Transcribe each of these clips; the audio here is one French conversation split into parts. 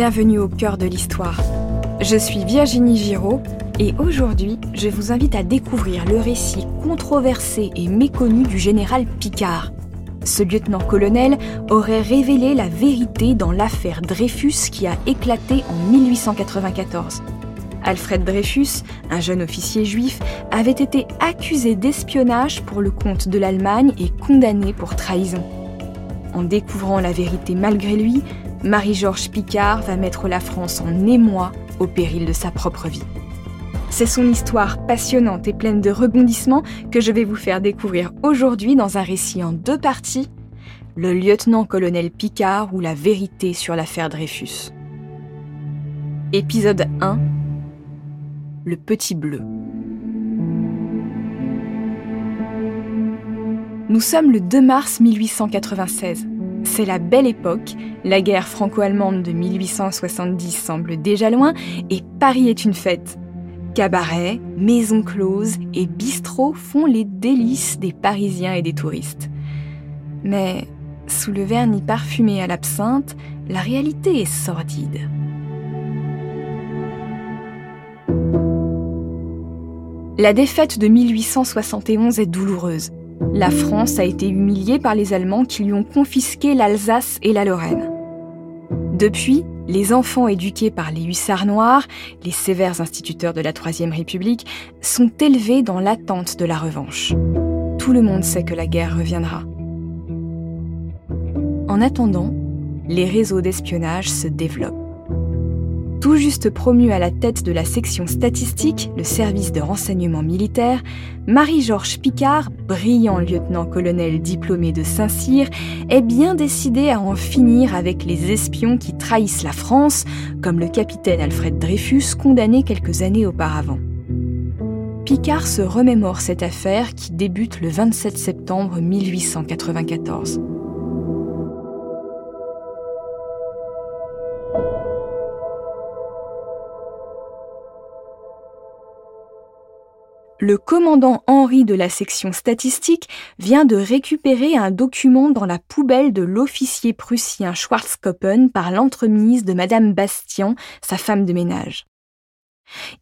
bienvenue au cœur de l'histoire. Je suis Virginie Giraud et aujourd'hui, je vous invite à découvrir le récit controversé et méconnu du général Picard. Ce lieutenant-colonel aurait révélé la vérité dans l'affaire Dreyfus qui a éclaté en 1894. Alfred Dreyfus, un jeune officier juif, avait été accusé d'espionnage pour le compte de l'Allemagne et condamné pour trahison. En découvrant la vérité malgré lui, Marie-Georges Picard va mettre la France en émoi au péril de sa propre vie. C'est son histoire passionnante et pleine de rebondissements que je vais vous faire découvrir aujourd'hui dans un récit en deux parties, le lieutenant-colonel Picard ou la vérité sur l'affaire Dreyfus. Épisode 1 Le Petit Bleu. Nous sommes le 2 mars 1896. C'est la belle époque, la guerre franco-allemande de 1870 semble déjà loin et Paris est une fête. Cabarets, maisons closes et bistrots font les délices des Parisiens et des touristes. Mais sous le vernis parfumé à l'absinthe, la réalité est sordide. La défaite de 1871 est douloureuse. La France a été humiliée par les Allemands qui lui ont confisqué l'Alsace et la Lorraine. Depuis, les enfants éduqués par les hussards noirs, les sévères instituteurs de la Troisième République, sont élevés dans l'attente de la revanche. Tout le monde sait que la guerre reviendra. En attendant, les réseaux d'espionnage se développent. Tout juste promu à la tête de la section statistique, le service de renseignement militaire, Marie-Georges Picard, brillant lieutenant-colonel diplômé de Saint-Cyr, est bien décidé à en finir avec les espions qui trahissent la France, comme le capitaine Alfred Dreyfus condamné quelques années auparavant. Picard se remémore cette affaire qui débute le 27 septembre 1894. Le commandant Henri de la section statistique vient de récupérer un document dans la poubelle de l'officier prussien Schwarzkoppen par l'entremise de Madame Bastian, sa femme de ménage.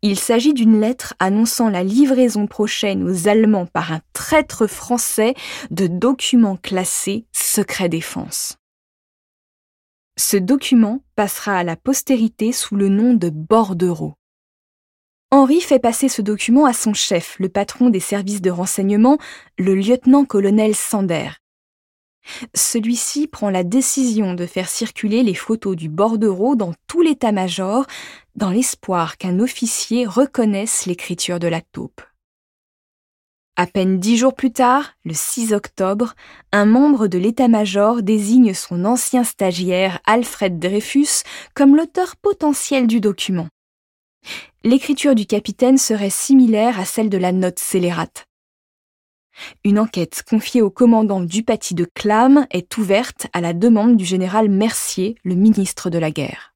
Il s'agit d'une lettre annonçant la livraison prochaine aux Allemands par un traître français de documents classés secret défense. Ce document passera à la postérité sous le nom de bordereau. Henri fait passer ce document à son chef, le patron des services de renseignement, le lieutenant-colonel Sander. Celui-ci prend la décision de faire circuler les photos du bordereau dans tout l'état-major, dans l'espoir qu'un officier reconnaisse l'écriture de la taupe. À peine dix jours plus tard, le 6 octobre, un membre de l'état-major désigne son ancien stagiaire Alfred Dreyfus comme l'auteur potentiel du document l'écriture du capitaine serait similaire à celle de la note scélérate. Une enquête confiée au commandant Dupaty de Clam est ouverte à la demande du général Mercier, le ministre de la guerre.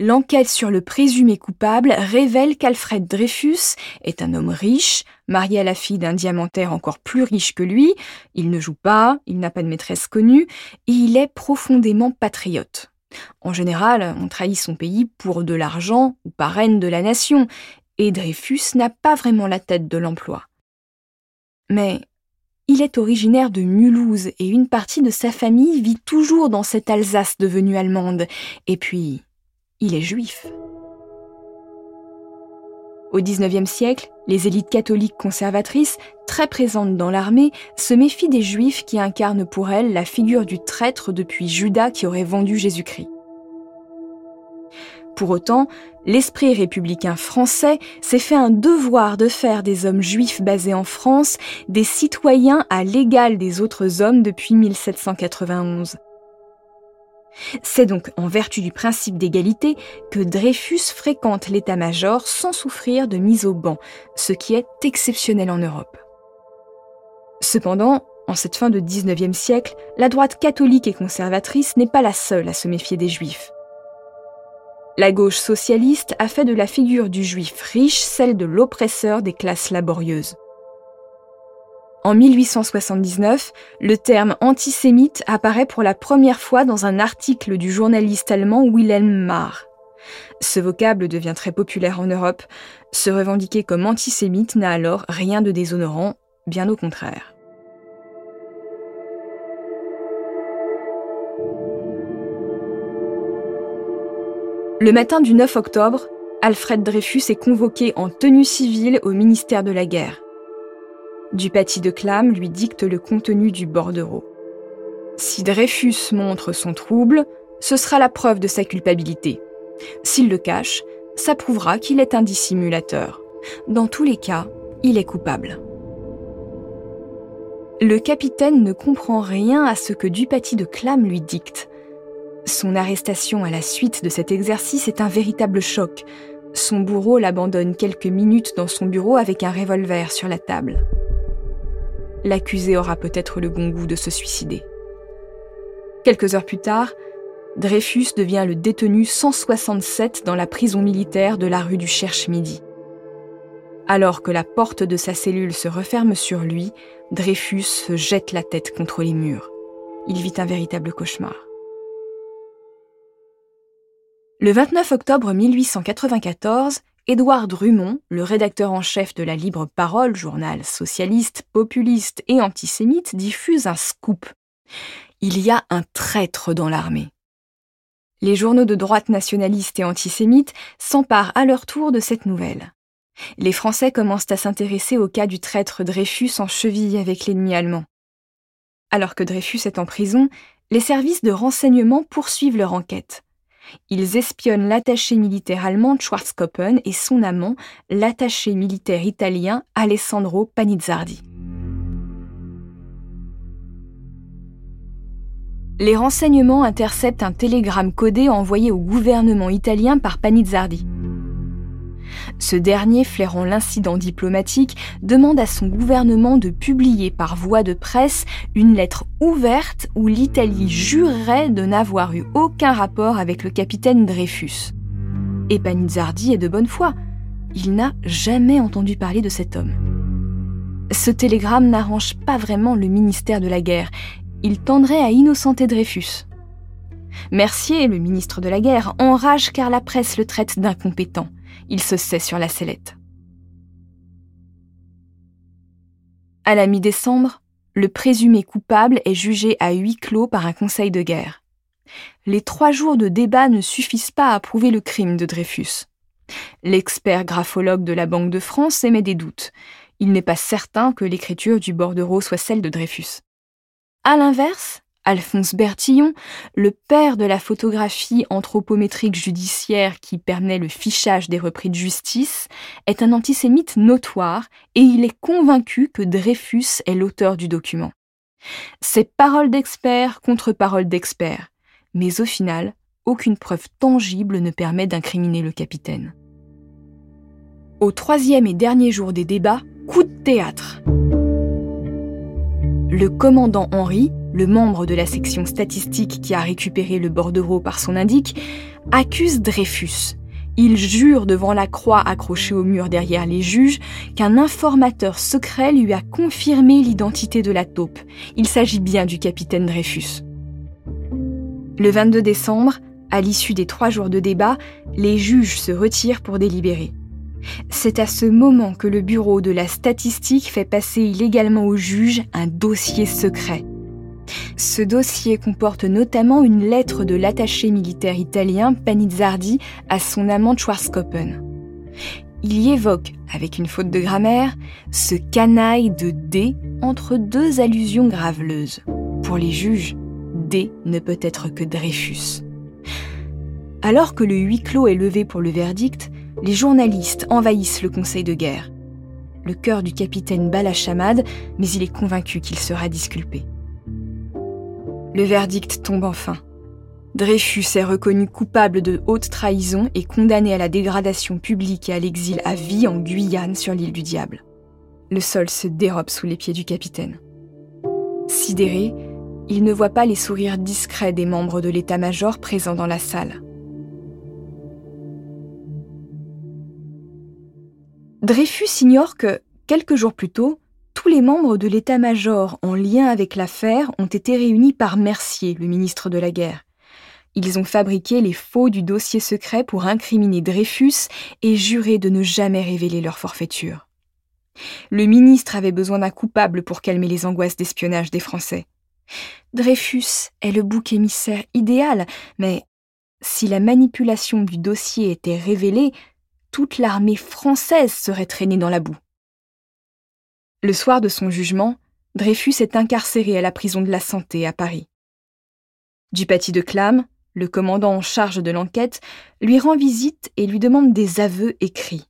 L'enquête sur le présumé coupable révèle qu'Alfred Dreyfus est un homme riche, marié à la fille d'un diamantaire encore plus riche que lui, il ne joue pas, il n'a pas de maîtresse connue, et il est profondément patriote. En général, on trahit son pays pour de l'argent ou par haine de la nation, et Dreyfus n'a pas vraiment la tête de l'emploi. Mais il est originaire de Mulhouse et une partie de sa famille vit toujours dans cette Alsace devenue allemande, et puis il est juif. Au XIXe siècle, les élites catholiques conservatrices, très présentes dans l'armée, se méfient des juifs qui incarnent pour elles la figure du traître depuis Judas qui aurait vendu Jésus-Christ. Pour autant, l'esprit républicain français s'est fait un devoir de faire des hommes juifs basés en France des citoyens à l'égal des autres hommes depuis 1791. C'est donc en vertu du principe d'égalité que Dreyfus fréquente l'état-major sans souffrir de mise au banc, ce qui est exceptionnel en Europe. Cependant, en cette fin de 19e siècle, la droite catholique et conservatrice n'est pas la seule à se méfier des juifs. La gauche socialiste a fait de la figure du juif riche celle de l'oppresseur des classes laborieuses. En 1879, le terme antisémite apparaît pour la première fois dans un article du journaliste allemand Wilhelm Marr. Ce vocable devient très populaire en Europe. Se revendiquer comme antisémite n'a alors rien de déshonorant, bien au contraire. Le matin du 9 octobre, Alfred Dreyfus est convoqué en tenue civile au ministère de la Guerre. Dupaty de Clam lui dicte le contenu du bordereau. Si Dreyfus montre son trouble, ce sera la preuve de sa culpabilité. S'il le cache, ça prouvera qu'il est un dissimulateur. Dans tous les cas, il est coupable. Le capitaine ne comprend rien à ce que Dupaty de Clam lui dicte. Son arrestation à la suite de cet exercice est un véritable choc. Son bourreau l'abandonne quelques minutes dans son bureau avec un revolver sur la table. L'accusé aura peut-être le bon goût de se suicider. Quelques heures plus tard, Dreyfus devient le détenu 167 dans la prison militaire de la rue du Cherche-Midi. Alors que la porte de sa cellule se referme sur lui, Dreyfus se jette la tête contre les murs. Il vit un véritable cauchemar. Le 29 octobre 1894, Édouard Drummond, le rédacteur en chef de la Libre Parole, journal socialiste, populiste et antisémite, diffuse un scoop. Il y a un traître dans l'armée les journaux de droite nationalistes et antisémites s'emparent à leur tour de cette nouvelle. Les Français commencent à s'intéresser au cas du traître Dreyfus en cheville avec l'ennemi allemand. Alors que Dreyfus est en prison, les services de renseignement poursuivent leur enquête. Ils espionnent l'attaché militaire allemand Schwarzkoppen et son amant, l'attaché militaire italien Alessandro Panizzardi. les renseignements interceptent un télégramme codé envoyé au gouvernement italien par Panizzardi. Ce dernier, flairant l'incident diplomatique, demande à son gouvernement de publier par voie de presse une lettre ouverte où l'Italie jurerait de n'avoir eu aucun rapport avec le capitaine Dreyfus. Et Panizzardi est de bonne foi. Il n'a jamais entendu parler de cet homme. Ce télégramme n'arrange pas vraiment le ministère de la Guerre il tendrait à innocenter Dreyfus. Mercier, le ministre de la Guerre, enrage car la presse le traite d'incompétent. Il se sait sur la sellette. À la mi-décembre, le présumé coupable est jugé à huis clos par un conseil de guerre. Les trois jours de débat ne suffisent pas à prouver le crime de Dreyfus. L'expert graphologue de la Banque de France émet des doutes. Il n'est pas certain que l'écriture du bordereau soit celle de Dreyfus. À l'inverse, Alphonse Bertillon, le père de la photographie anthropométrique judiciaire qui permet le fichage des repris de justice, est un antisémite notoire et il est convaincu que Dreyfus est l'auteur du document. C'est parole d'expert contre parole d'expert, mais au final, aucune preuve tangible ne permet d'incriminer le capitaine. Au troisième et dernier jour des débats, coup de théâtre le commandant Henri, le membre de la section statistique qui a récupéré le bordereau par son indique, accuse Dreyfus. Il jure devant la croix accrochée au mur derrière les juges qu'un informateur secret lui a confirmé l'identité de la taupe. Il s'agit bien du capitaine Dreyfus. Le 22 décembre, à l'issue des trois jours de débat, les juges se retirent pour délibérer. C'est à ce moment que le bureau de la statistique fait passer illégalement au juge un dossier secret. Ce dossier comporte notamment une lettre de l'attaché militaire italien Panizzardi à son amant Schwarzkoppen. Il y évoque, avec une faute de grammaire, ce canaille de D entre deux allusions graveleuses. Pour les juges, D ne peut être que Dreyfus. Alors que le huis clos est levé pour le verdict, les journalistes envahissent le conseil de guerre. Le cœur du capitaine bat la chamade, mais il est convaincu qu'il sera disculpé. Le verdict tombe enfin. Dreyfus est reconnu coupable de haute trahison et condamné à la dégradation publique et à l'exil à vie en Guyane sur l'île du Diable. Le sol se dérobe sous les pieds du capitaine. Sidéré, il ne voit pas les sourires discrets des membres de l'état-major présents dans la salle. Dreyfus ignore que, quelques jours plus tôt, Tous les membres de l'état-major en lien avec l'affaire ont été réunis par Mercier, le ministre de la Guerre. Ils ont fabriqué les faux du dossier secret pour incriminer Dreyfus et jurer de ne jamais révéler leur forfaiture. Le ministre avait besoin d'un coupable pour calmer les angoisses d'espionnage des Français. Dreyfus est le bouc émissaire idéal, mais si la manipulation du dossier était révélée, toute l'armée française serait traînée dans la boue. Le soir de son jugement, Dreyfus est incarcéré à la prison de la Santé à Paris. Dupaty de Clam, le commandant en charge de l'enquête, lui rend visite et lui demande des aveux écrits.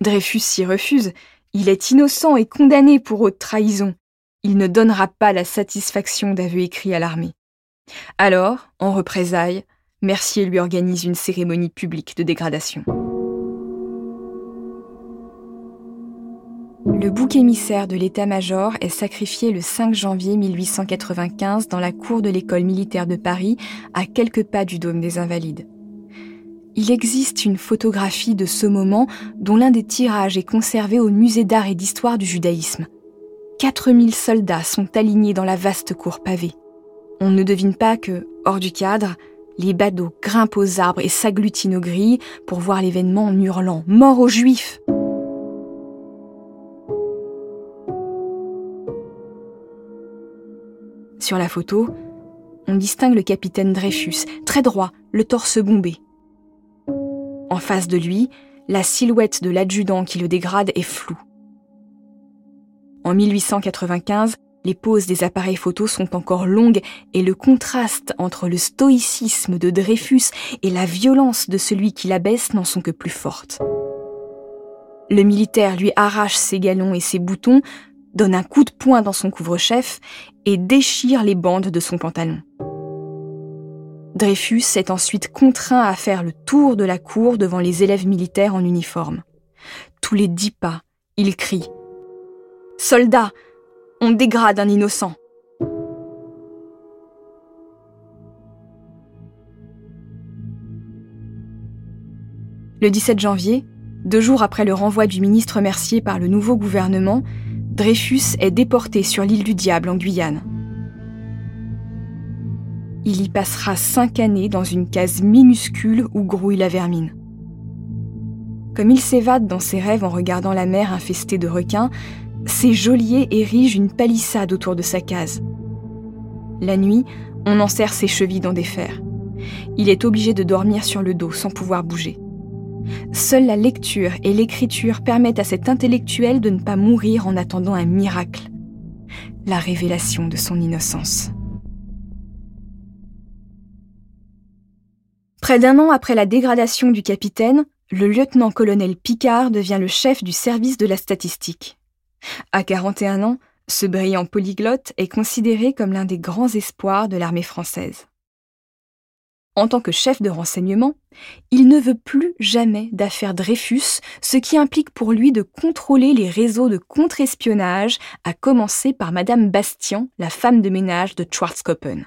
Dreyfus s'y refuse, il est innocent et condamné pour haute trahison. Il ne donnera pas la satisfaction d'aveux écrits à l'armée. Alors, en représailles, Mercier lui organise une cérémonie publique de dégradation. Le bouc émissaire de l'état-major est sacrifié le 5 janvier 1895 dans la cour de l'école militaire de Paris, à quelques pas du dôme des Invalides. Il existe une photographie de ce moment dont l'un des tirages est conservé au musée d'art et d'histoire du judaïsme. 4000 soldats sont alignés dans la vaste cour pavée. On ne devine pas que, hors du cadre, les badauds grimpent aux arbres et s'agglutinent aux grilles pour voir l'événement en hurlant Mort aux Juifs Sur la photo, on distingue le capitaine Dreyfus, très droit, le torse bombé. En face de lui, la silhouette de l'adjudant qui le dégrade est floue. En 1895, les poses des appareils photos sont encore longues et le contraste entre le stoïcisme de Dreyfus et la violence de celui qui l'abaisse n'en sont que plus fortes. Le militaire lui arrache ses galons et ses boutons, donne un coup de poing dans son couvre-chef et déchire les bandes de son pantalon. Dreyfus est ensuite contraint à faire le tour de la cour devant les élèves militaires en uniforme. Tous les dix pas, il crie ⁇ Soldats, on dégrade un innocent. Le 17 janvier, deux jours après le renvoi du ministre Mercier par le nouveau gouvernement, Dreyfus est déporté sur l'île du Diable en Guyane. Il y passera cinq années dans une case minuscule où grouille la vermine. Comme il s'évade dans ses rêves en regardant la mer infestée de requins, ses geôliers érigent une palissade autour de sa case. La nuit, on enserre ses chevilles dans des fers. Il est obligé de dormir sur le dos sans pouvoir bouger. Seule la lecture et l'écriture permettent à cet intellectuel de ne pas mourir en attendant un miracle, la révélation de son innocence. Près d'un an après la dégradation du capitaine, le lieutenant-colonel Picard devient le chef du service de la statistique. À 41 ans, ce brillant polyglotte est considéré comme l'un des grands espoirs de l'armée française. En tant que chef de renseignement, il ne veut plus jamais d'affaires Dreyfus, ce qui implique pour lui de contrôler les réseaux de contre-espionnage, à commencer par Madame Bastian, la femme de ménage de Schwarzkoppen.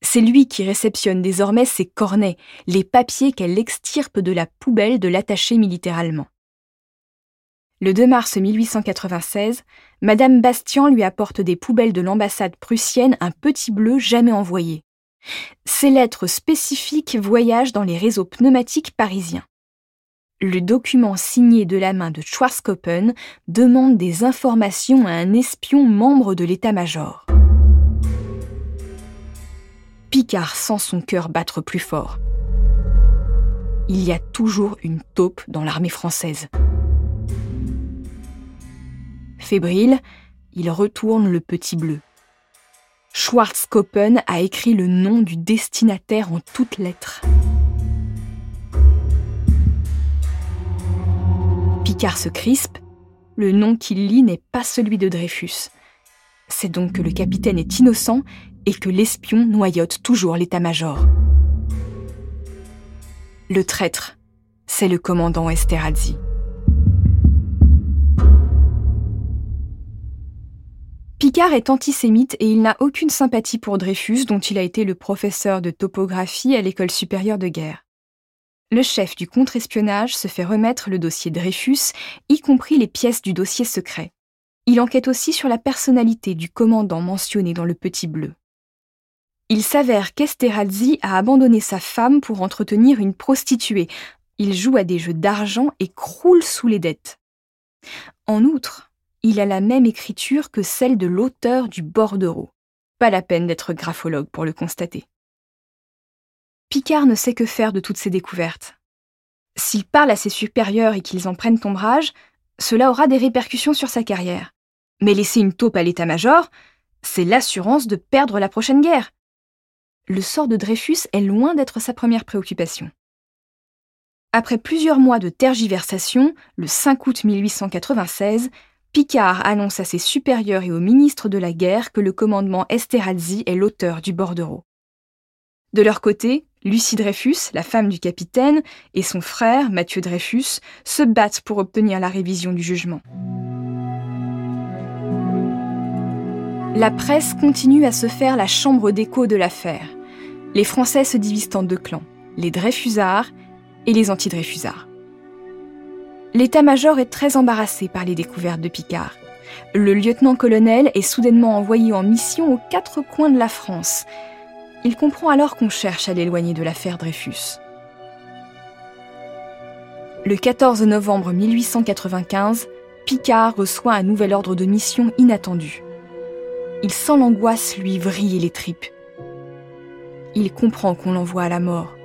C'est lui qui réceptionne désormais ses cornets, les papiers qu'elle extirpe de la poubelle de l'attaché militaire allemand. Le 2 mars 1896, Madame Bastian lui apporte des poubelles de l'ambassade prussienne un petit bleu jamais envoyé. Ces lettres spécifiques voyagent dans les réseaux pneumatiques parisiens. Le document signé de la main de Schwarzkoppen demande des informations à un espion membre de l'état-major. Picard sent son cœur battre plus fort. Il y a toujours une taupe dans l'armée française. Fébrile, il retourne le petit bleu. Schwarzkoppen a écrit le nom du destinataire en toutes lettres. Picard se crispe. Le nom qu'il lit n'est pas celui de Dreyfus. C'est donc que le capitaine est innocent et que l'espion noyote toujours l'état-major. Le traître, c'est le commandant Esterhazy. Picard est antisémite et il n'a aucune sympathie pour Dreyfus, dont il a été le professeur de topographie à l'école supérieure de guerre. Le chef du contre-espionnage se fait remettre le dossier Dreyfus, y compris les pièces du dossier secret. il enquête aussi sur la personnalité du commandant mentionné dans le Petit Bleu. Il s'avère qu'Esterhazy a abandonné sa femme pour entretenir une prostituée. Il joue à des jeux d'argent et croule sous les dettes. En outre, il a la même écriture que celle de l'auteur du bordereau. Pas la peine d'être graphologue pour le constater. Picard ne sait que faire de toutes ces découvertes. S'il parle à ses supérieurs et qu'ils en prennent ombrage, cela aura des répercussions sur sa carrière. Mais laisser une taupe à l'état-major, c'est l'assurance de perdre la prochaine guerre le sort de Dreyfus est loin d'être sa première préoccupation. Après plusieurs mois de tergiversation, le 5 août 1896, Picard annonce à ses supérieurs et au ministre de la guerre que le commandement Esterhazy est l'auteur du bordereau. De leur côté, Lucie Dreyfus, la femme du capitaine, et son frère, Mathieu Dreyfus, se battent pour obtenir la révision du jugement. La presse continue à se faire la chambre d'écho de l'affaire. Les Français se divisent en deux clans, les Dreyfusards et les anti-Dreyfusards. L'état-major est très embarrassé par les découvertes de Picard. Le lieutenant-colonel est soudainement envoyé en mission aux quatre coins de la France. Il comprend alors qu'on cherche à l'éloigner de l'affaire Dreyfus. Le 14 novembre 1895, Picard reçoit un nouvel ordre de mission inattendu il sent l'angoisse lui vriller les tripes. Il comprend qu'on l'envoie à la mort.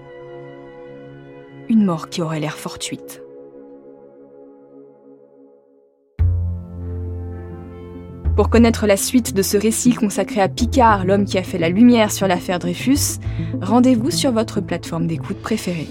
Une mort qui aurait l'air fortuite. Pour connaître la suite de ce récit consacré à Picard, l'homme qui a fait la lumière sur l'affaire Dreyfus, rendez-vous sur votre plateforme d'écoute préférée.